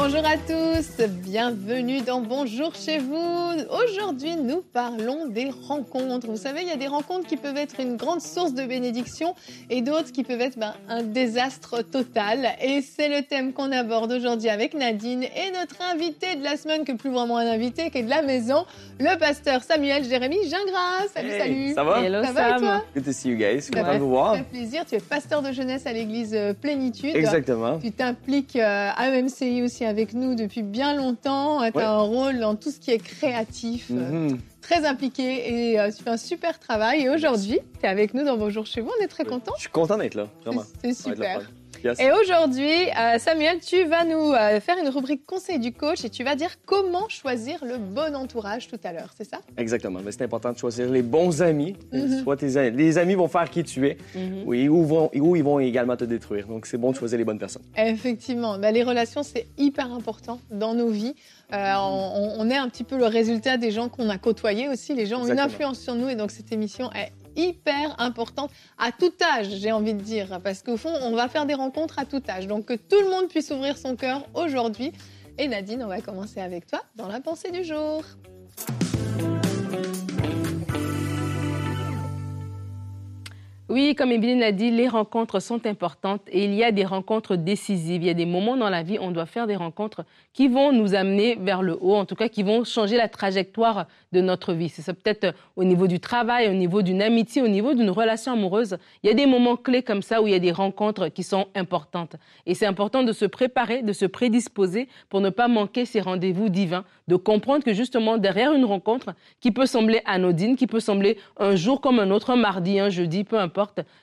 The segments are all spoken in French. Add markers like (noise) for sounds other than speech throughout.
Bonjour à tous, bienvenue dans Bonjour chez vous. Aujourd'hui, nous parlons des rencontres. Vous savez, il y a des rencontres qui peuvent être une grande source de bénédiction et d'autres qui peuvent être ben, un désastre total. Et c'est le thème qu'on aborde aujourd'hui avec Nadine et notre invité de la semaine, que plus vraiment un invité, qui est de la maison, le pasteur Samuel Jérémy Gingras. Salut, Hey, salut. Ça va? Hello Ça va et Sam. toi? Good to see you guys. Ça Content de vous Ça voir. fait plaisir. Tu es pasteur de jeunesse à l'église euh, Plénitude. Exactement. Tu t'impliques euh, à MCI aussi avec nous depuis bien longtemps. Tu as Ouais. un rôle dans tout ce qui est créatif, euh, Mhm. très impliqué et euh, tu fais un super travail. Et aujourd'hui, tu es avec nous dans Bonjour chez vous. On est très contents. Je suis content d'être là, vraiment. C'est super. Yes. Et aujourd'hui, euh, Samuel, tu vas nous euh, faire une rubrique conseil du coach et tu vas dire comment choisir le bon entourage tout à l'heure, c'est ça? Exactement. Mais c'est important de choisir les bons amis. Mhm. Soit tes amis. Les amis vont faire qui tu es. Mhm. Oui, ou, vont, ou ils vont également te détruire. Donc, c'est bon de choisir les bonnes personnes. Effectivement, bah, les relations, c'est hyper important dans nos vies. Euh, on, on est un petit peu le résultat des gens qu'on a côtoyés aussi. Les gens ont une influence sur nous et donc cette émission est hyper importante à tout âge, j'ai envie de dire. Parce qu'au fond, on va faire des rencontres à tout âge. Donc que tout le monde puisse ouvrir son cœur aujourd'hui. Et Nadine, on va commencer avec toi dans la pensée du jour. Oui, comme Evelyne l'a dit, les rencontres sont importantes et il y a des rencontres décisives. Il y a des moments dans la vie où on doit faire des rencontres qui vont nous amener vers le haut, en tout cas qui vont changer la trajectoire de notre vie. C'est peut-être au niveau du travail, au niveau d'une amitié, au niveau d'une relation amoureuse. Il y a des moments clés comme ça où il y a des rencontres qui sont importantes. Et c'est important de se préparer, de se prédisposer pour ne pas manquer ces rendez-vous divins, de comprendre que justement derrière une rencontre qui peut sembler anodine, qui peut sembler un jour comme un autre, un mardi, un jeudi, peu importe,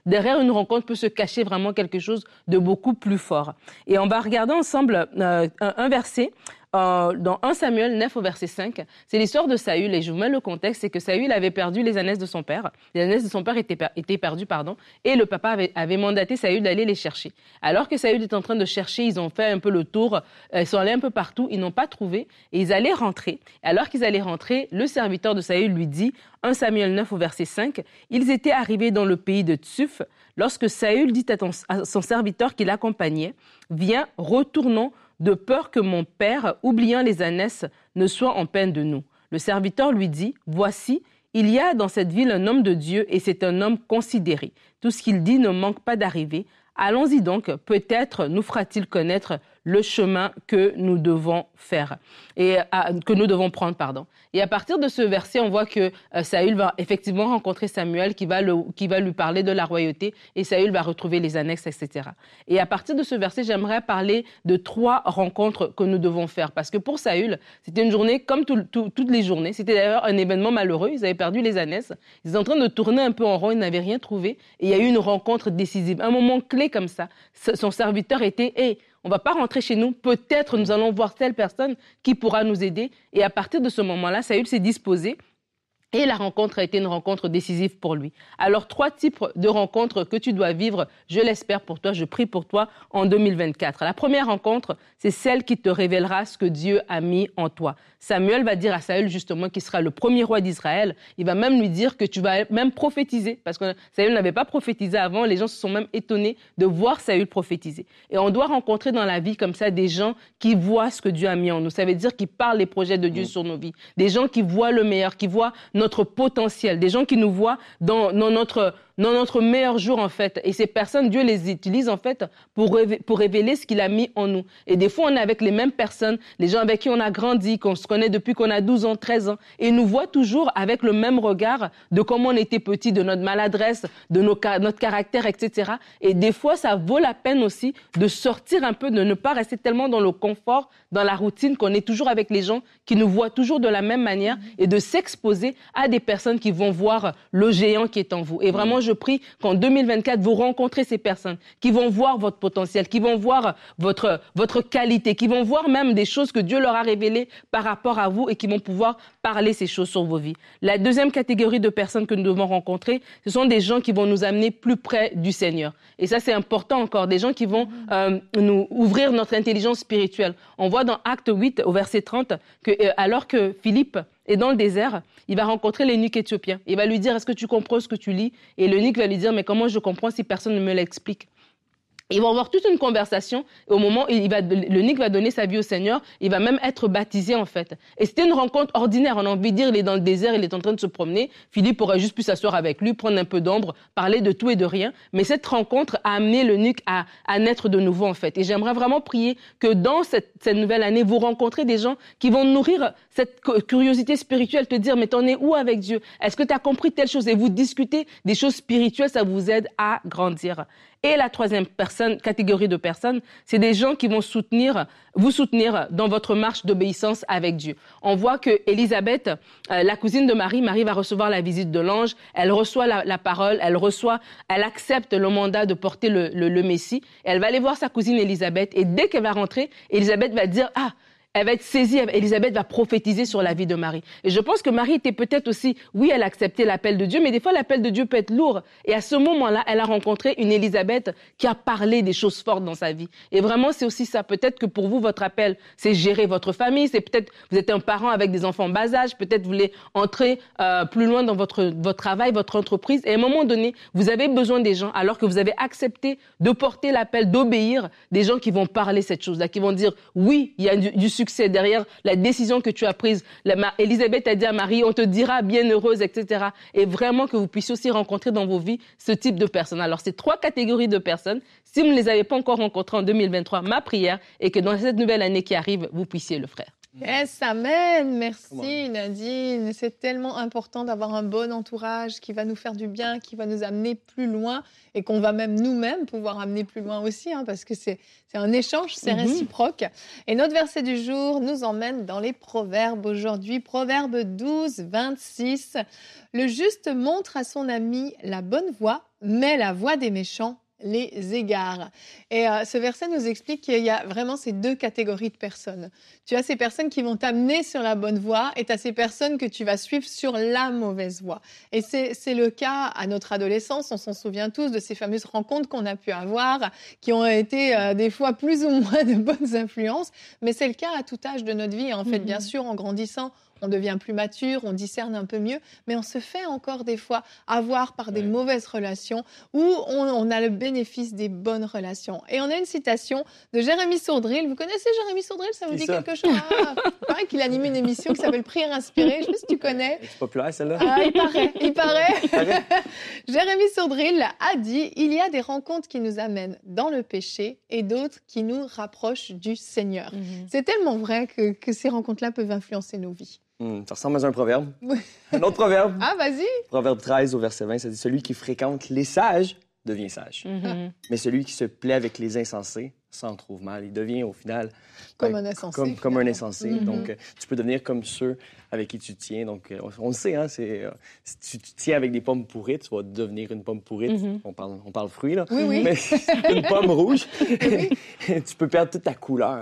derrière une rencontre peut se cacher vraiment quelque chose de beaucoup plus fort. Et on va regarder ensemble euh, un verset euh, dans 1 Samuel 9 au verset 5. C'est l'histoire de Saül et je vous mets le contexte, c'est que Saül avait perdu les ânesses de son père. Les ânesses de son père étaient, per- étaient perdues, pardon, et le papa avait, mandaté Saül d'aller les chercher. Alors que Saül est en train de chercher, ils ont fait un peu le tour, euh, ils sont allés un peu partout, ils n'ont pas trouvé et ils allaient rentrer. Alors qu'ils allaient rentrer, le serviteur de Saül lui dit, 1 Samuel 9 au verset 5, ils étaient arrivés dans le pays de Tsuf lorsque Saül dit à, à son serviteur qui l'accompagnait, viens, retournons de peur que mon père, oubliant les ânesses, ne soit en peine de nous. Le serviteur lui dit, voici, il y a dans cette ville un homme de Dieu et c'est un homme considéré. Tout ce qu'il dit ne manque pas d'arriver. Allons-y donc, peut-être nous fera-t-il connaître le chemin que nous devons faire et que nous devons prendre, pardon. Et à partir de ce verset, on voit que euh, Saül va effectivement rencontrer Samuel qui va, qui va lui parler de la royauté et Saül va retrouver les annexes, etc. Et à partir de ce verset, j'aimerais parler de trois rencontres que nous devons faire parce que pour Saül, c'était une journée comme tout- tout- toutes les journées. C'était d'ailleurs un événement malheureux. Ils avaient perdu les ânesses. Ils étaient en train de tourner un peu en rond. Ils n'avaient rien trouvé. Et il y a eu une rencontre décisive, un moment clé comme ça. Son serviteur était, on va pas rentrer chez nous. Peut-être nous allons voir telle personne qui pourra nous aider. Et à partir de ce moment-là, Saül s'est disposé. Et la rencontre a été une rencontre décisive pour lui. Alors, trois types de rencontres que tu dois vivre, je l'espère pour toi, je prie pour toi en 2024. La première rencontre, c'est celle qui te révélera ce que Dieu a mis en toi. Samuel va dire à Saül justement qu'il sera le premier roi d'Israël. Il va même lui dire que tu vas même prophétiser, parce que Saül n'avait pas prophétisé avant. Les gens se sont même étonnés de voir Saül prophétiser. Et on doit rencontrer dans la vie comme ça des gens qui voient ce que Dieu a mis en nous. Ça veut dire qu'ils parlent les projets de Dieu sur nos vies. Des gens qui voient le meilleur, qui voient notre potentiel. Des gens qui nous voient dans, dans notre dans notre meilleur jour en fait. Et ces personnes, Dieu les utilise en fait pour, pour révéler ce qu'il a mis en nous. Et des fois, on est avec les mêmes personnes, les gens avec qui on a grandi, qu'on se connaît depuis qu'on a 12 ans, 13 ans, et ils nous voient toujours avec le même regard de comment on était petit, de notre maladresse, de nos, notre caractère, etc. Et des fois, ça vaut la peine aussi de sortir un peu, de ne pas rester tellement dans le confort, dans la routine, qu'on est toujours avec les gens qui nous voient toujours de la même manière et de s'exposer à des personnes qui vont voir le géant qui est en vous. Et vraiment, je prie qu'en 2024, vous rencontrez ces personnes qui vont voir votre potentiel, qui vont voir votre, votre qualité, qui vont voir même des choses que Dieu leur a révélées par rapport à vous et qui vont pouvoir parler ces choses sur vos vies. La deuxième catégorie de personnes que nous devons rencontrer, ce sont des gens qui vont nous amener plus près du Seigneur. Et ça, c'est important encore, des gens qui vont euh, nous ouvrir notre intelligence spirituelle. On voit dans Acte 8, au verset 30, que euh, alors que Philippe est dans le désert, il va rencontrer l'eunuque éthiopien. Il va lui dire, est-ce que tu comprends ce que tu lis? Et l'eunuque va lui dire, mais comment je comprends si personne ne me l'explique? Ils vont avoir toute une conversation. Au moment où il va, le Nick va donner sa vie au Seigneur, il va même être baptisé en fait. Et c'était une rencontre ordinaire. On a envie de dire, il est dans le désert, il est en train de se promener. Philippe aurait juste pu s'asseoir avec lui, prendre un peu d'ombre, parler de tout et de rien. Mais cette rencontre a amené le Nick à, à naître de nouveau en fait. Et j'aimerais vraiment prier que dans cette, cette, nouvelle année, vous rencontrez des gens qui vont nourrir cette curiosité spirituelle, te dire, mais t'en es où avec Dieu? Est-ce que tu as compris telle chose? Et vous discutez des choses spirituelles, ça vous aide à grandir. Et la troisième catégorie de personnes, c'est des gens qui vont soutenir, vous soutenir dans votre marche d'obéissance avec Dieu. On voit que Élisabeth, euh, la cousine de Marie, Marie va recevoir la visite de l'ange, elle reçoit la, parole, elle reçoit, elle accepte le mandat de porter le, le, le Messie. Elle va aller voir sa cousine Élisabeth et dès qu'elle va rentrer, Élisabeth va dire, ah, elle va être saisie, Elisabeth va prophétiser sur la vie de Marie. Et je pense que Marie était peut-être aussi, oui, elle a accepté l'appel de Dieu, mais des fois l'appel de Dieu peut être lourd. Et à ce moment-là, elle a rencontré une Elisabeth qui a parlé des choses fortes dans sa vie. Et vraiment, c'est aussi ça. Peut-être que pour vous, votre appel, c'est gérer votre famille, c'est peut-être, vous êtes un parent avec des enfants bas âge, peut-être vous voulez entrer euh, plus loin dans votre, votre travail, votre entreprise. Et à un moment donné, vous avez besoin des gens, alors que vous avez accepté de porter l'appel, d'obéir, des gens qui vont parler cette chose-là, qui vont dire, oui, il y a du, du succès succès, derrière la décision que tu as prise. Elisabeth a dit à Marie, on te dira bien heureuse, etc. Et vraiment que vous puissiez aussi rencontrer dans vos vies ce type de personnes. Alors, ces trois catégories de personnes. Si vous ne les avez pas encore rencontrées en 2023, ma prière est que dans cette nouvelle année qui arrive, vous puissiez le faire. Yes, amen. Merci Nadine. C'est tellement important d'avoir un bon entourage qui va nous faire du bien, qui va nous amener plus loin et qu'on va même nous-mêmes pouvoir amener plus loin aussi, hein, parce que c'est un échange, c'est mm -hmm. réciproque. Et notre verset du jour nous emmène dans les proverbes aujourd'hui. Proverbe 12, 26. Le juste montre à son ami la bonne voie, mais la voie des méchants les égards. Et euh, ce verset nous explique qu'il y a vraiment ces deux catégories de personnes. Tu as ces personnes qui vont t'amener sur la bonne voie et tu as ces personnes que tu vas suivre sur la mauvaise voie. Et c'est le cas à notre adolescence, on s'en souvient tous de ces fameuses rencontres qu'on a pu avoir, qui ont été euh, des fois plus ou moins (laughs) de bonnes influences, mais c'est le cas à tout âge de notre vie. En fait, bien sûr, en grandissant, on devient plus mature, on discerne un peu mieux, mais on se fait encore des fois avoir par des ouais. mauvaises relations où on, on, a le bénéfice des bonnes relations. Et on a une citation de Jérémy Sourdril. Vous connaissez Jérémy Sourdril? Ça vous dit ça. quelque chose? Ah, Il paraît qu'il anime une émission qui s'appelle Prière inspirée. Je ne sais pas si tu connais. C'est populaire celle-là ah, (laughs) Il paraît. Il paraît. Jérémy Sourdril a dit il y a des rencontres qui nous amènent dans le péché et d'autres qui nous rapprochent du Seigneur. Mm -hmm. C'est tellement vrai que, que ces rencontres-là peuvent influencer nos vies. Mmh, ça ressemble à un proverbe. Oui. Un autre proverbe. Ah, vas-y. Proverbe 13 au verset 20, ça dit Celui qui fréquente les sages devient sage. Mm -hmm. Mais celui qui se plaît avec les insensés s'en trouve mal. Il devient au final comme ben, un insensé. Comme, comme un insensé. Mm -hmm. Donc, euh, tu peux devenir comme ceux avec qui tu tiens. Donc, euh, on, le sait, hein, c'est, euh, si tu, tu, tiens avec des pommes pourrites, tu vas devenir une pomme pourrite. Mm -hmm. on, parle, on parle fruits, là. Oui, oui. Mais (laughs) une pomme rouge, (laughs) tu peux perdre toute ta couleur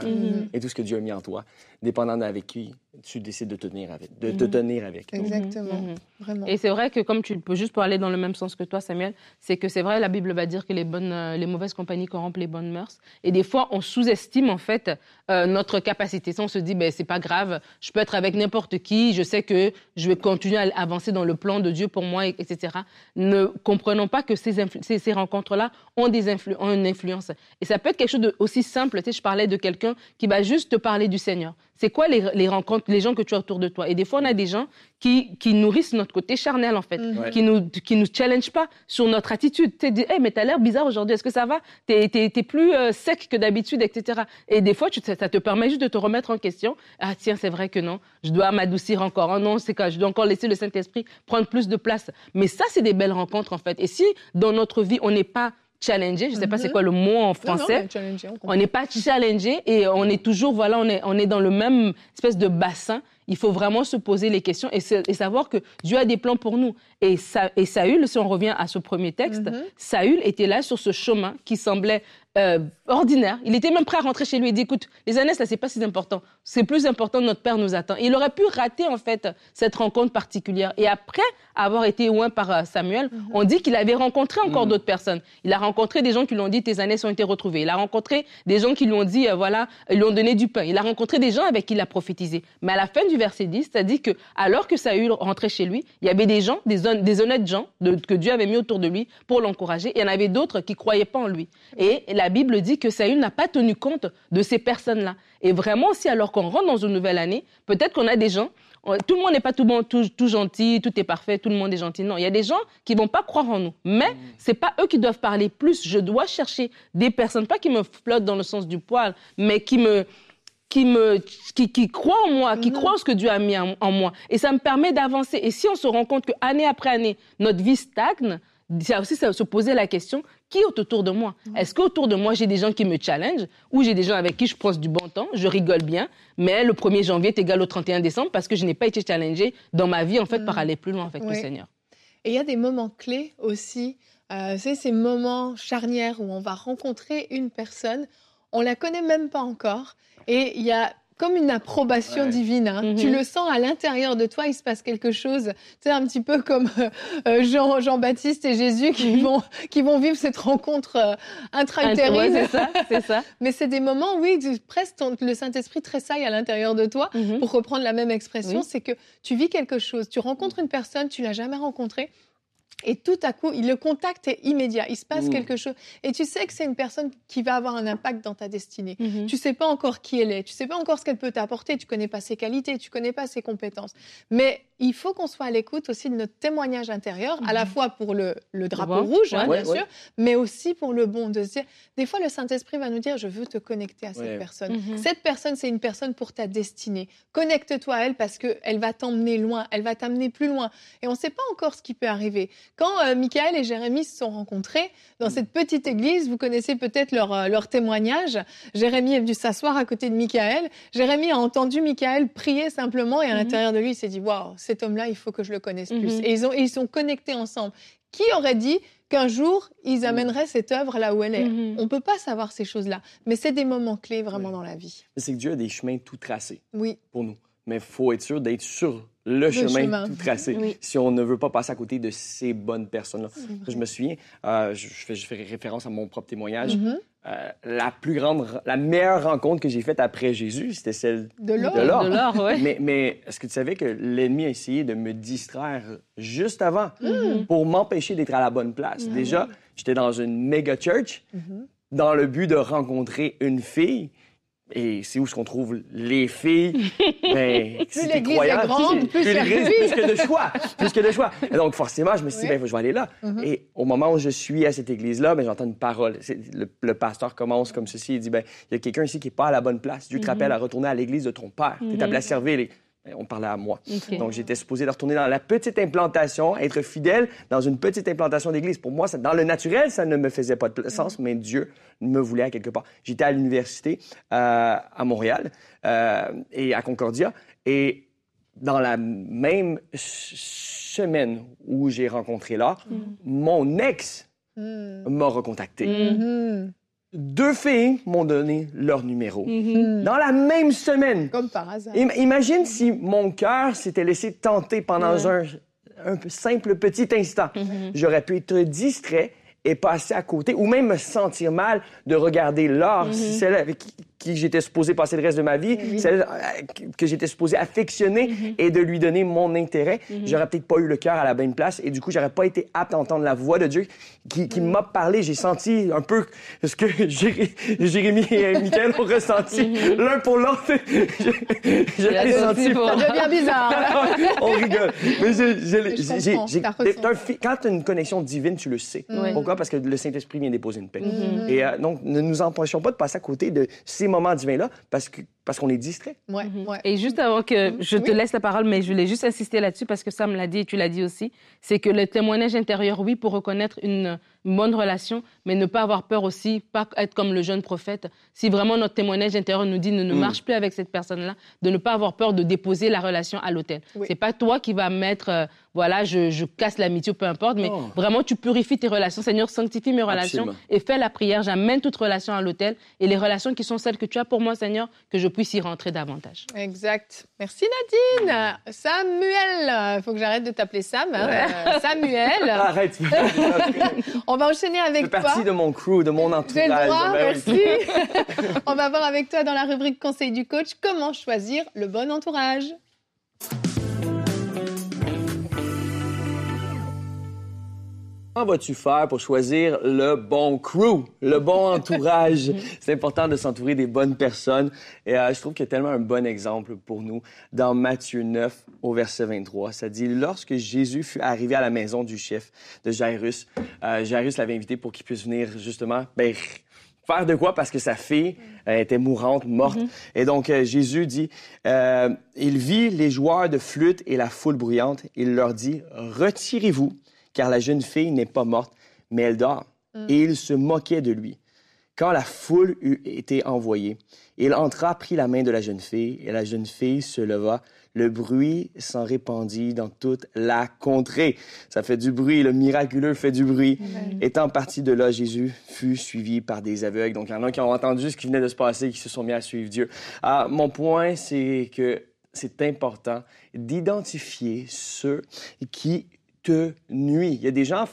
et tout ce que Dieu a mis en toi, dépendant avec qui tu décides de te tenir avec. De te tenir avec. Exactement. Vraiment. Et c'est vrai que, comme tu peux juste pour aller dans le même sens que toi, Samuel, c'est que c'est vrai, la Bible va dire que les, bonnes, les mauvaises compagnies corrompent les bonnes mœurs. Et des fois, on sous-estime, en fait, euh, notre capacité. On se dit, ben, c'est pas grave, je peux être avec n'importe qui, je sais que je vais continuer à avancer dans le plan de Dieu pour moi, etc. Ne comprenons pas que ces, ces, rencontres-là ont, des une influence. Et ça peut être quelque chose d'aussi simple. Tu sais, je parlais de quelqu'un qui va juste te parler du Seigneur. C'est quoi les, les, rencontres, les gens que tu as autour de toi? Et des fois, on a des gens qui, qui nourrissent notre côté charnel, en fait, mm -hmm. qui nous, qui nous challenge pas sur notre attitude. Tu dis, hey, mais t'as l'air bizarre aujourd'hui, est-ce que ça va? T'es es, es, plus euh, sec que d'habitude, etc. Et des fois, tu, ça te permet juste de te remettre en question. Ah, tiens, c'est vrai que non, je dois m'adoucir encore. Oh non, c'est quoi, je dois encore laisser le Saint-Esprit prendre plus de place. Mais ça, c'est des belles rencontres, en fait. Et si, dans notre vie, on n'est pas challengé. Je ne sais pas c'est Mhm. quoi le mot en Non, non, français. mais challengé, on n'est pas challengé et on est toujours, voilà, on est, on est dans le même espèce de bassin. Il faut vraiment se poser les questions et, savoir que Dieu a des plans pour nous. Et, Sa- et Saül, si on revient à ce premier texte, Mhm. Saül était là sur ce chemin qui semblait euh, ordinaire. Il était même prêt à rentrer chez lui et dit, écoute, les années, ça, c'est pas si important. C'est plus important, notre Père nous attend. Il aurait pu rater, en fait, cette rencontre particulière. Et après avoir été loin par euh, Samuel, Mhm. on dit qu'il avait rencontré encore d'autres personnes. Il a rencontré des gens qui lui ont dit, tes années ont été retrouvées. Il a rencontré des gens qui lui ont dit, euh, voilà, ils lui ont donné du pain. Il a rencontré des gens avec qui il a prophétisé. Mais à la fin du verset 10, ça dit que, alors que Saül rentrait chez lui, il y avait des gens, des, hon- des honnêtes gens de- que Dieu avait mis autour de lui pour l'encourager. Il y en avait d'autres qui croyaient pas en lui. Et la Bible dit que Saül n'a pas tenu compte de ces personnes-là. Et vraiment aussi, alors qu'on rentre dans une nouvelle année, peut-être qu'on a des gens on- tout le monde n'est pas tout bon, tout, tout gentil, tout est parfait, tout le monde est gentil. Non, il y a des gens qui vont pas croire en nous. Mais c'est pas eux qui doivent parler plus. Je dois chercher des personnes, pas qui me flottent dans le sens du poil, mais qui me, qui me, qui, qui croient en moi, qui croient en ce que Dieu a mis en, en moi. Et ça me permet d'avancer. Et si on se rend compte que année après année, notre vie stagne, c'est aussi ça, se poser la question qui est autour de moi? Est-ce qu'autour de moi j'ai des gens qui me challenge ou j'ai des gens avec qui je passe du bon temps, je rigole bien, mais le 1er janvier est égal au 31 décembre parce que je n'ai pas été challengé dans ma vie en fait par aller plus loin avec le. Seigneur. Et il y a des moments clés aussi. Euh, c'est ces moments charnières où on va rencontrer une personne, on la connaît même pas encore, et il y a comme une approbation Ouais. divine. hein. Mhm. Tu le sens à l'intérieur de toi, il se passe quelque chose. C'est un petit peu comme euh, euh, Jean, Jean-Baptiste et Jésus qui, Mhm. vont, qui vont vivre cette rencontre euh, Ouais, intra-utérine. c'est ça, c'est ça. (laughs) Mais c'est des moments, oui, tu- presque ton- le Saint-Esprit tressaille à l'intérieur de toi Mhm. pour reprendre la même expression, Oui. c'est que tu vis quelque chose, tu rencontres une personne, tu l'as jamais rencontrée. Et tout à coup, il- le contact est immédiat. Il se passe Mm. quelque chose. Et tu sais que c'est une personne qui va avoir un impact dans ta destinée. Mhm. Tu sais pas encore qui elle est. Tu sais pas encore ce qu'elle peut t'apporter. Tu connais pas ses qualités. Tu connais pas ses compétences. Mais il faut qu'on soit à l'écoute aussi de notre témoignage intérieur, à la fois pour le, le drapeau bon. rouge, hein, Ouais, bien ouais. sûr, mais aussi pour le bon. De se dire, des fois, le Saint-Esprit va nous dire, je veux te connecter à cette personne. Mhm. Cette personne, c'est une personne pour ta destinée. Connecte-toi à elle parce qu'elle va t'emmener loin, elle va t'amener plus loin. Et on ne sait pas encore ce qui peut arriver. Quand euh, Michael et Jérémie se sont rencontrés dans cette petite église, vous connaissez peut-être leur, euh, leur témoignage. Jérémie est venu s'asseoir à côté de Michael. Jérémie a entendu Michael prier simplement et à Mhm. l'intérieur de lui, il s'est dit Waouh, cet homme-là, il faut que je le connaisse plus. Mhm. Et ils, ont, et ils sont connectés ensemble. Qui aurait dit qu'un jour, ils amèneraient cette œuvre là où elle est? Mhm. On ne peut pas savoir ces choses-là. Mais c'est des moments clés vraiment Oui. dans la vie. C'est que Dieu a des chemins tout tracés Oui. pour nous. Mais il faut être sûr d'être sur le, chemin, chemin. tout tracé Oui. si on ne veut pas passer à côté de ces bonnes personnes-là. Je me souviens, euh, je, je fais, je fais référence à mon propre témoignage. Mhm. Euh, la plus grande, la meilleure rencontre que j'ai faite après Jésus, c'était celle De l'or. de l'or. De l'or, ouais. Mais, mais est-ce que tu savais que l'ennemi a essayé de me distraire juste avant Mhm. pour m'empêcher d'être à la bonne place? Mhm. Déjà, j'étais dans une méga church dans le but de rencontrer une fille. Et c'est où est-ce qu'on trouve les filles? (laughs) Ben, t'es l'église est grande, c'est- plus l'église, plus que de choix. Plus que de choix. (laughs) Donc, forcément, je me suis dit, Oui. ben, je vais aller là. Mhm. Et au moment où je suis à cette église-là, ben, j'entends une parole. Le, le pasteur commence comme ceci. Il dit, ben, il y a quelqu'un ici qui n'est pas à la bonne place. Dieu te rappelle à retourner à l'église de ton père. Tu es appelé à servir. Les... Ben, On parlait à moi. Donc, j'étais supposé de retourner dans la petite implantation, être fidèle dans une petite implantation d'église. Pour moi, ça- dans le naturel, ça ne me faisait pas de sens, mais Dieu me voulait à quelque part. J'étais à l'université euh, à Montréal euh, et à Concordia. Et dans la même semaine où j'ai rencontré l'art, mon ex Mhm. m'a recontacté. Mhm. Deux filles m'ont donné leur numéro. Mhm. Dans la même semaine. Comme par hasard. Im- Imagine si mon cœur s'était laissé tenter pendant un, un simple petit instant. Mhm. J'aurais pu être distrait et passer à côté, ou même me sentir mal de regarder Laure, Mhm. celle avec qui, qui j'étais supposé passer le reste de ma vie, celle euh, que- que j'étais supposé affectionner Mhm. et de lui donner mon intérêt. J'aurais peut-être pas eu le cœur à la bonne place et du coup, j'aurais pas été apte à entendre la voix de Dieu qui, qui Mhm. m'a parlé. J'ai senti un peu ce que (laughs) Jéré- Jérémie et Michael ont ressenti l'un pour l'autre. (laughs) L'ai senti pour- Ça devient bizarre. (laughs) là. on rigole. Mais j'ai- quand tu as une connexion divine, tu le sais. Parce que le Saint-Esprit vient déposer une paix. Mhm. Et euh, donc, ne nous empêchons pas de passer à côté de ces moments divins-là, parce que parce qu'on est distrait. Ouais, Mhm. ouais. Et juste avant que Mhm. je te Oui. laisse la parole, mais je voulais juste insister là-dessus parce que ça me l'a dit et tu l'as dit aussi, c'est que le témoignage intérieur, oui, pour reconnaître une, bonne relation, mais ne pas avoir peur aussi, pas être comme le jeune prophète. Si vraiment notre témoignage intérieur nous dit ne, ne Mm. marche plus avec cette personne-là, de ne pas avoir peur de déposer la relation à l'autel. Oui. C'est pas toi qui vas mettre, euh, voilà, je, je casse l'amitié ou peu importe, mais vraiment tu purifies tes relations. Seigneur, sanctifie mes relations Absolument. et fais la prière. J'amène toute relation à l'autel et les relations qui sont celles que tu as pour moi, Seigneur, que je puisse y rentrer davantage. Exact. Merci Nadine. Samuel, il faut que j'arrête de t'appeler Sam. hein. Euh, Samuel, (laughs) Arrête, on va enchaîner avec toi. partie de mon crew, de mon J'ai le entourage. droit, Ben oui. merci. (laughs) on va voir avec toi dans la rubrique Conseil du coach comment choisir le bon entourage. Comment vas-tu faire pour choisir le bon crew, le bon (laughs) entourage? C'est important de s'entourer des bonnes personnes. Et euh, je trouve qu'il y a tellement un bon exemple pour nous dans Matthieu 9 au verset 23. Ça dit, lorsque Jésus fut arrivé à la maison du chef de Jairus, euh, Jairus l'avait invité pour qu'il puisse venir justement ben, faire de quoi? Parce que sa fille euh, était mourante, morte. Et donc euh, Jésus dit, euh, il vit les joueurs de flûte et la foule bruyante. Il leur dit, retirez-vous car la jeune fille n'est pas morte, mais elle dort. Et il se moquait de lui. Quand la foule eut été envoyée, il entra, prit la main de la jeune fille, et la jeune fille se leva. Le bruit s'en répandit dans toute la contrée. Ça fait du bruit, le miraculeux fait du bruit. Étant parti de là, Jésus fut suivi par des aveugles. Donc, il y en a qui ont entendu ce qui venait de se passer, qui se sont mis à suivre Dieu. Ah, mon point, c'est que c'est important d'identifier ceux qui te nuisent. Il y a des gens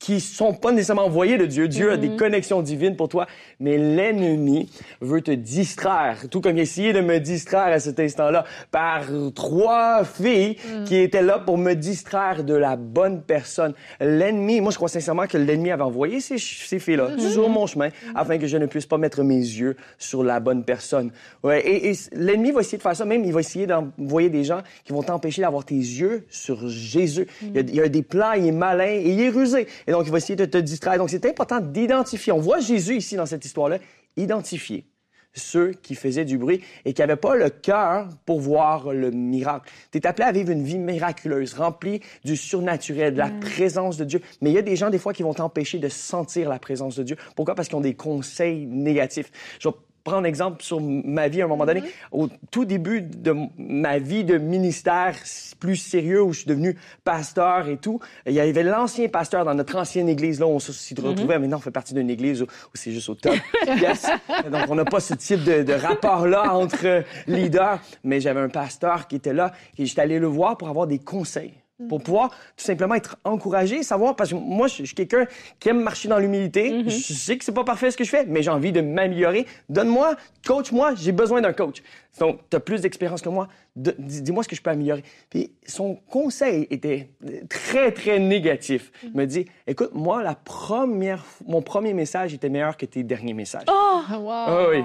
qui sont pas nécessairement envoyés de Dieu. Dieu a des connexions divines pour toi, mais l'ennemi veut te distraire. Tout comme il a essayé de me distraire à cet instant-là par trois filles qui étaient là pour me distraire de la bonne personne. L'ennemi, moi je crois sincèrement que l'ennemi avait envoyé ces, ces filles-là sur mon chemin afin que je ne puisse pas mettre mes yeux sur la bonne personne. Ouais, et, et l'ennemi va essayer de faire ça, même il va essayer d'envoyer des gens qui vont t'empêcher d'avoir tes yeux sur Jésus. Il, y a, il y a des plans, il est malin et il est rusé. Et donc il va essayer de te distraire. Donc c'est important d'identifier. On voit Jésus ici dans cette histoire-là, identifier ceux qui faisaient du bruit et qui n'avaient pas le cœur pour voir le miracle. Tu es appelé à vivre une vie miraculeuse, remplie du surnaturel, de la présence de Dieu. Mais il y a des gens, des fois, qui vont t'empêcher de sentir la présence de Dieu. Pourquoi? Parce qu'ils ont des conseils négatifs. Je vais prendre exemple sur ma vie à un moment donné. Au tout début de ma vie de ministère plus sérieux, où je suis devenu pasteur et tout, il y avait l'ancien pasteur dans notre ancienne église, là, on s'y retrouvait. Maintenant, on fait partie d'une église où, où c'est juste au top. (laughs) Yes. Donc, on n'a pas ce type de, de rapport-là entre leaders. Mais j'avais un pasteur qui était là et j'étais allé le voir pour avoir des conseils pour pouvoir tout simplement être encouragé, savoir, parce que moi, je suis quelqu'un qui aime marcher dans l'humilité. Je sais que c'est pas parfait ce que je fais, mais j'ai envie de m'améliorer. Donne-moi, coach-moi, j'ai besoin d'un coach. Donc, tu as plus d'expérience que moi. De- dis- Dis-moi ce que je peux améliorer. Puis, son conseil était très, très négatif. Il me dit, écoute, moi, la première, mon premier message était meilleur que tes derniers messages. Ah, wow. Ah oui.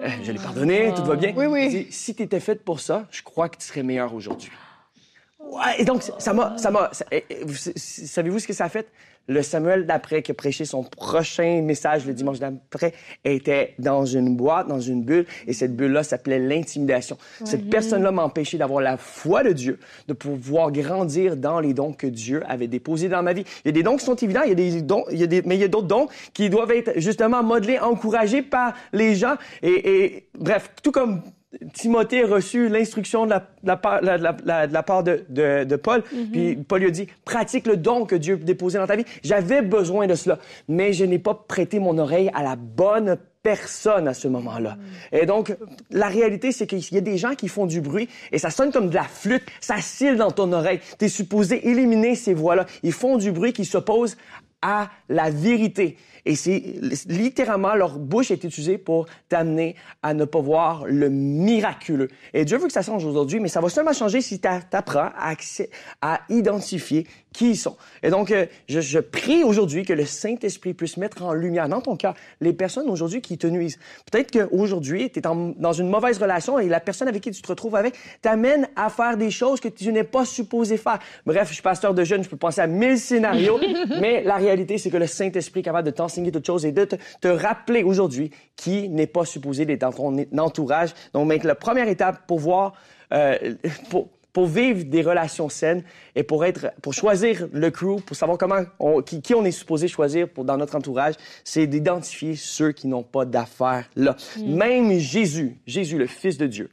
Euh, je l'ai pardonné, tout va bien. Oui, oui. Il dit, si tu étais faite pour ça, je crois que tu serais meilleur aujourd'hui. Ouais, et donc, ça m'a. ça m'a- Savez-vous ce que ça a fait? Le Samuel d'après qui a prêché son prochain message le dimanche d'après était dans une boîte, dans une bulle, et cette bulle-là s'appelait l'intimidation. Cette personne-là m'a empêché d'avoir la foi de Dieu, de pouvoir grandir dans les dons que Dieu avait déposés dans ma vie. Il y a des dons qui sont évidents, il y a des dons, il y a des, mais il y a d'autres dons qui doivent être justement modelés, encouragés par les gens. Et, et bref, tout comme Timothée a reçu l'instruction de la, de la part, la- de la part de, de- de Paul. Puis Paul lui a dit, pratique le don que Dieu a déposé dans ta vie. J'avais besoin de cela, mais je n'ai pas prêté mon oreille à la bonne personne à ce moment-là. Et donc, la réalité, c'est qu'il y a des gens qui font du bruit et ça sonne comme de la flûte, ça cille dans ton oreille. Tu es supposé éliminer ces voix-là. Ils font du bruit qui s'oppose à la vérité. Et c'est littéralement, leur bouche est utilisée pour t'amener à ne pas voir le miraculeux. Et Dieu veut que ça change aujourd'hui, mais ça va seulement changer si tu apprends à, identifier qui ils sont. Et donc, euh, je, je prie aujourd'hui que le Saint-Esprit puisse mettre en lumière dans ton cœur les personnes aujourd'hui qui te nuisent. Peut-être qu'aujourd'hui, tu es dans une mauvaise relation et la personne avec qui tu te retrouves avec t'amène à faire des choses que tu n'es pas supposé faire. Bref, je suis pasteur de jeunes, je peux penser à mille scénarios, (laughs) mais la réalité, c'est que le Saint-Esprit est capable de t'enseigner enseigner toute chose et de te, te rappeler aujourd'hui qui n'est pas supposé d'être dans ton entourage. Donc, la première étape pour voir, euh, pour, pour vivre des relations saines et pour être, pour choisir le crew, pour savoir comment, on, qui, qui, on est supposé choisir pour, dans notre entourage, c'est d'identifier ceux qui n'ont pas d'affaires là. Mm. Même Jésus, Jésus, le Fils de Dieu,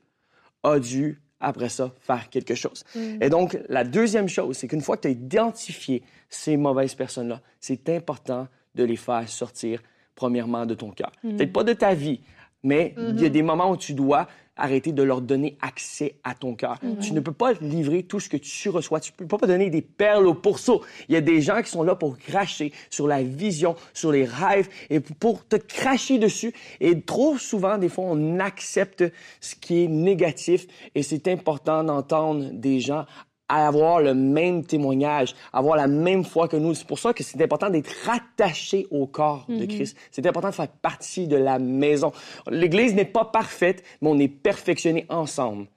a dû, après ça, faire quelque chose. Mm. Et donc, la deuxième chose, c'est qu'une fois que tu as identifié ces mauvaises personnes-là, c'est important de les faire sortir, premièrement, de ton cœur. Mm. Peut-être pas de ta vie, mais il y a mm-hmm. des moments où tu dois arrêter de leur donner accès à ton cœur. Mhm. Tu ne peux pas livrer tout ce que tu reçois. Tu ne peux pas donner des perles au pourceau. Il y a des gens qui sont là pour cracher sur la vision, sur les rêves et pour te cracher dessus. Et trop souvent, des fois, on accepte ce qui est négatif et c'est important d'entendre des gens à avoir le même témoignage, avoir la même foi que nous. C'est pour ça que c'est important d'être rattaché au corps de mhm. Christ. C'est important de faire partie de la maison. L'Église n'est pas parfaite, mais on est perfectionné ensemble.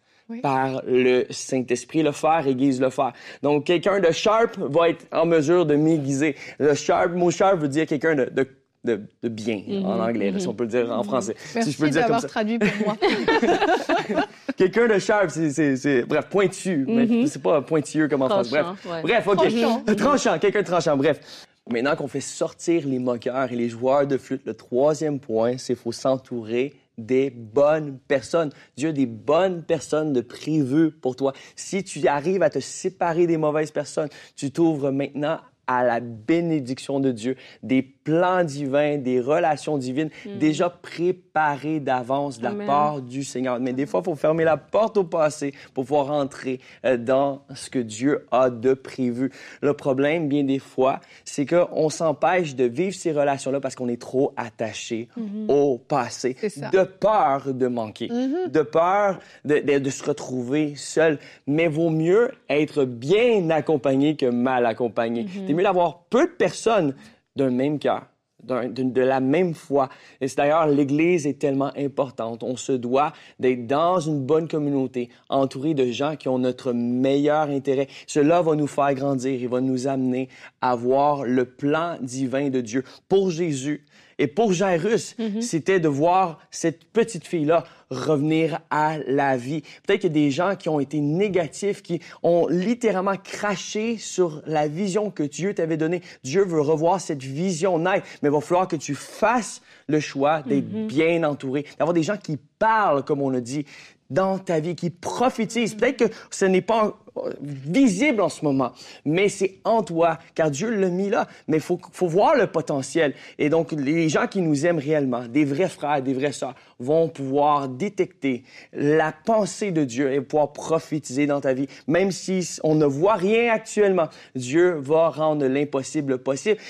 par le Saint-Esprit. Le faire aiguise le faire. Donc, quelqu'un de sharp va être en mesure de m'aiguiser. Le sharp, mot sharp veut dire quelqu'un de, de de, de, bien en mhm. anglais, si on peut le dire en français. Merci si je peux d'avoir traduit pour moi. (laughs) Quelqu'un de sharp, c'est, bref, pointu, mais mhm. c'est pas pointilleux comme en français. Bref, bref, ok. Tranchant. (laughs) tranchant, quelqu'un de tranchant, bref. Maintenant qu'on fait sortir les moqueurs et les joueurs de flûte, le troisième point, c'est qu'il faut s'entourer des bonnes personnes. Dieu a des bonnes personnes de prévues pour toi. Si tu arrives à te séparer des mauvaises personnes, tu t'ouvres maintenant à la bénédiction de Dieu, des plans divins, des relations divines mm. déjà préparées d'avance de la part du Seigneur. Mais des fois, il faut fermer la porte au passé pour pouvoir entrer euh, dans ce que Dieu a de prévu. Le problème, bien des fois, c'est qu'on s'empêche de vivre ces relations-là parce qu'on est trop attaché mm-hmm. au passé, de peur de manquer, mm-hmm. de peur de, de, de se retrouver seul. Mais vaut mieux être bien accompagné que mal accompagné. Mm-hmm mieux d'avoir peu de personnes d'un même cœur, de, la même foi. Et c'est d'ailleurs, l'Église est tellement importante. On se doit d'être dans une bonne communauté, entouré de gens qui ont notre meilleur intérêt. Cela va nous faire grandir et va nous amener à voir le plan divin de Dieu. Pour Jésus, et pour Jairus, mm-hmm. c'était de voir cette petite fille-là revenir à la vie. Peut-être qu'il y a des gens qui ont été négatifs, qui ont littéralement craché sur la vision que Dieu t'avait donnée. Dieu veut revoir cette vision naître, mais il va falloir que tu fasses le choix d'être mm-hmm. bien entouré, d'avoir des gens qui parlent, comme on a dit, dans ta vie, qui prophétisent. Peut-être que ce n'est pas visible en ce moment, mais c'est en toi, car Dieu l'a mis là. Mais il faut, faut voir le potentiel. Et donc, les gens qui nous aiment réellement, des vrais frères, des vraies sœurs, vont pouvoir détecter la pensée de Dieu et pouvoir prophétiser dans ta vie. Même si on ne voit rien actuellement, Dieu va rendre l'impossible possible.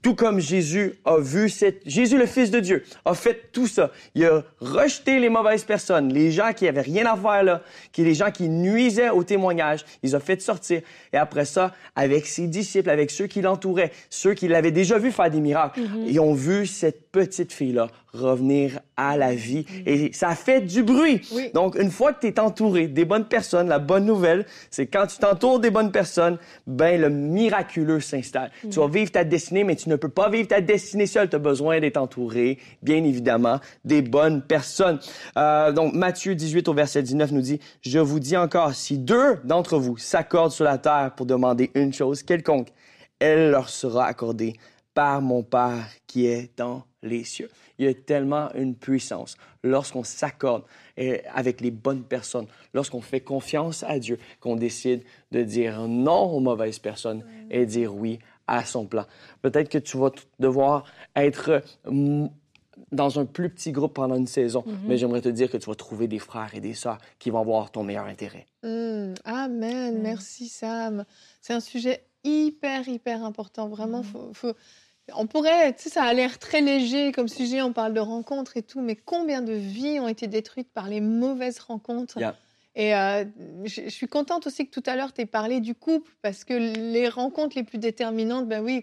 Tout comme Jésus a vu cette... Jésus, le Fils de Dieu, a fait tout ça. Il a rejeté les mauvaises personnes, les gens qui avaient rien à faire là, qui, les gens qui nuisaient au témoignage. Il a fait sortir. Et après ça, avec ses disciples, avec ceux qui l'entouraient, ceux qui l'avaient déjà vu faire des miracles, mm-hmm. ils ont vu cette petite fille-là revenir à la vie. Et ça fait du bruit. Donc, une fois que tu es entouré des bonnes personnes, la bonne nouvelle, c'est quand tu t'entoures des bonnes personnes, ben le miraculeux s'installe. Tu vas vivre ta destinée, mais tu ne peux pas vivre ta destinée seul. Tu as besoin d'être entouré, bien évidemment, des bonnes personnes. Euh, donc, Matthieu 18 au verset 19 nous dit, Je vous dis encore, si deux d'entre vous s'accordent sur la terre pour demander une chose quelconque, elle leur sera accordée par mon Père qui est dans les cieux. Il y a tellement une puissance lorsqu'on s'accorde avec les bonnes personnes, lorsqu'on fait confiance à Dieu, qu'on décide de dire non aux mauvaises personnes et dire oui à son plan. Peut-être que tu vas devoir être mm, dans un plus petit groupe pendant une saison, mm-hmm. mais j'aimerais te dire que tu vas trouver des frères et des sœurs qui vont avoir ton meilleur intérêt. Mm. Amen. Merci Sam. C'est un sujet hyper, hyper important. Vraiment, mm. faut on pourrait, tu sais, ça a l'air très léger comme sujet, on parle de rencontres et tout, mais combien de vies ont été détruites par les mauvaises rencontres? Et euh, je, suis contente aussi que tout à l'heure, tu aies parlé du couple, parce que les rencontres les plus déterminantes, ben oui,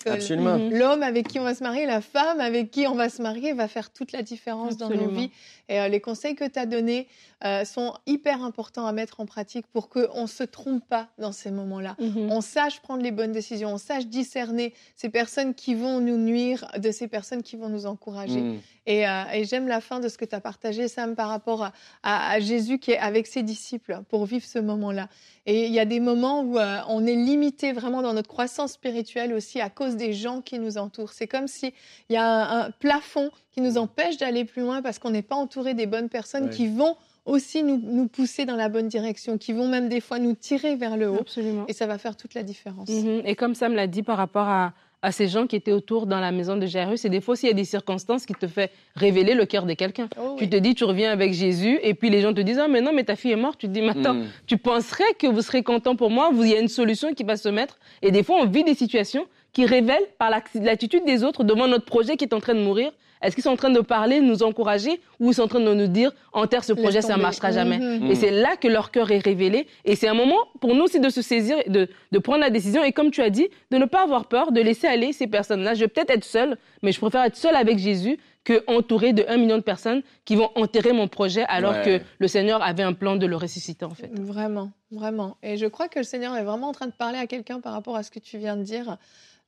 l'homme avec qui on va se marier, la femme avec qui on va se marier va faire toute la différence dans nos vies. Et euh, les conseils que tu as donnés euh, sont hyper importants à mettre en pratique pour qu'on ne se trompe pas dans ces moments-là. Mhm. On sache prendre les bonnes décisions, on sache discerner ces personnes qui vont nous nuire de ces personnes qui vont nous encourager. Euh, et, j'aime la fin de ce que tu as partagé, Sam, par rapport à, Jésus qui est avec ses disciples pour vivre ce moment-là. Et il y a des moments où on est limité vraiment dans notre croissance spirituelle aussi à cause des gens qui nous entourent. C'est comme s'il y a un, plafond qui nous empêche d'aller plus loin parce qu'on n'est pas entouré des bonnes personnes qui vont aussi nous, pousser dans la bonne direction, qui vont même des fois nous tirer vers le haut. Absolument. Et ça va faire toute la différence. Mhm. Et comme Sam l'a dit par rapport à, ces gens qui étaient autour dans la maison de Jairus, et des fois, s'il y a des circonstances qui te font révéler le cœur de quelqu'un. Oh tu te dis, tu reviens avec Jésus, et puis les gens te disent, ah, mais non, mais ta fille est morte. Tu te dis, mais attends, mm. tu penserais que vous serez content pour moi, il y a une solution qui va se mettre. Et des fois, on vit des situations qui révèlent par l'attitude des autres devant notre projet qui est en train de mourir, est-ce qu'ils sont en train de parler, nous encourager, ou ils sont en train de nous dire, enterre ce projet, ça ne marchera jamais. Mhm. Et c'est là que leur cœur est révélé. Et c'est un moment pour nous aussi de se saisir, de, de prendre la décision. Et comme tu as dit, de ne pas avoir peur, de laisser aller ces personnes-là. Je vais peut-être être seule, mais je préfère être seule avec Jésus que entourée de un million de personnes qui vont enterrer mon projet alors que le Seigneur avait un plan de le ressusciter en fait. Vraiment, vraiment. Et je crois que le Seigneur est vraiment en train de parler à quelqu'un par rapport à ce que tu viens de dire.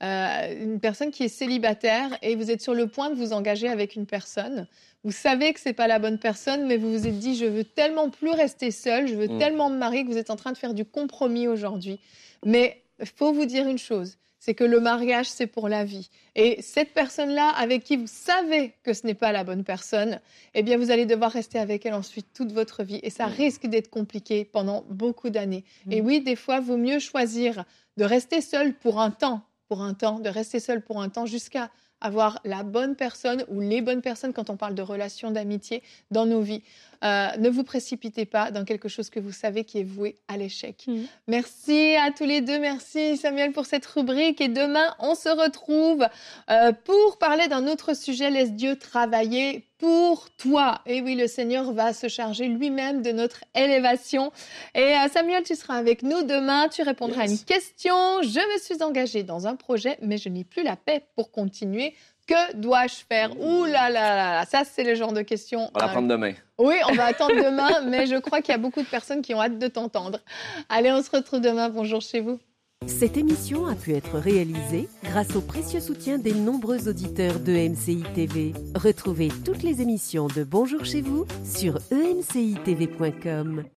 Euh, une personne qui est célibataire et vous êtes sur le point de vous engager avec une personne. Vous savez que c'est pas la bonne personne, mais vous vous êtes dit je veux tellement plus rester seul, je veux mm. tellement me marier que vous êtes en train de faire du compromis aujourd'hui. Mais il faut vous dire une chose, c'est que le mariage, c'est pour la vie. Et cette personne-là, avec qui vous savez que ce n'est pas la bonne personne, eh bien, vous allez devoir rester avec elle ensuite toute votre vie. Et ça mm. risque d'être compliqué pendant beaucoup d'années. Et mm. oui, des fois, vaut mieux choisir de rester seul pour un temps, pour un temps, de rester seul pour un temps jusqu'à avoir la bonne personne ou les bonnes personnes quand on parle de relations d'amitié dans nos vies. Euh, ne vous précipitez pas dans quelque chose que vous savez qui est voué à l'échec. Mm. Merci à tous les deux. Merci Samuel pour cette rubrique. Et demain, on se retrouve euh, pour parler d'un autre sujet. Laisse Dieu travailler pour toi. Et oui, le Seigneur va se charger lui-même de notre élévation. Et euh, Samuel, tu seras avec nous demain. Tu répondras à une question. Je me suis engagée dans un projet, mais je n'ai plus la paix pour continuer. Que dois-je faire Ouh là là là, ça c'est le genre de questions. On va l'apprendre demain. Oui, on va (laughs) attendre demain, mais je crois qu'il y a beaucoup de personnes qui ont hâte de t'entendre. Allez, on se retrouve demain. Bonjour chez vous. Cette émission a pu être réalisée grâce au précieux soutien des nombreux auditeurs de MCI TV. Retrouvez toutes les émissions de Bonjour chez vous sur emcitv.com.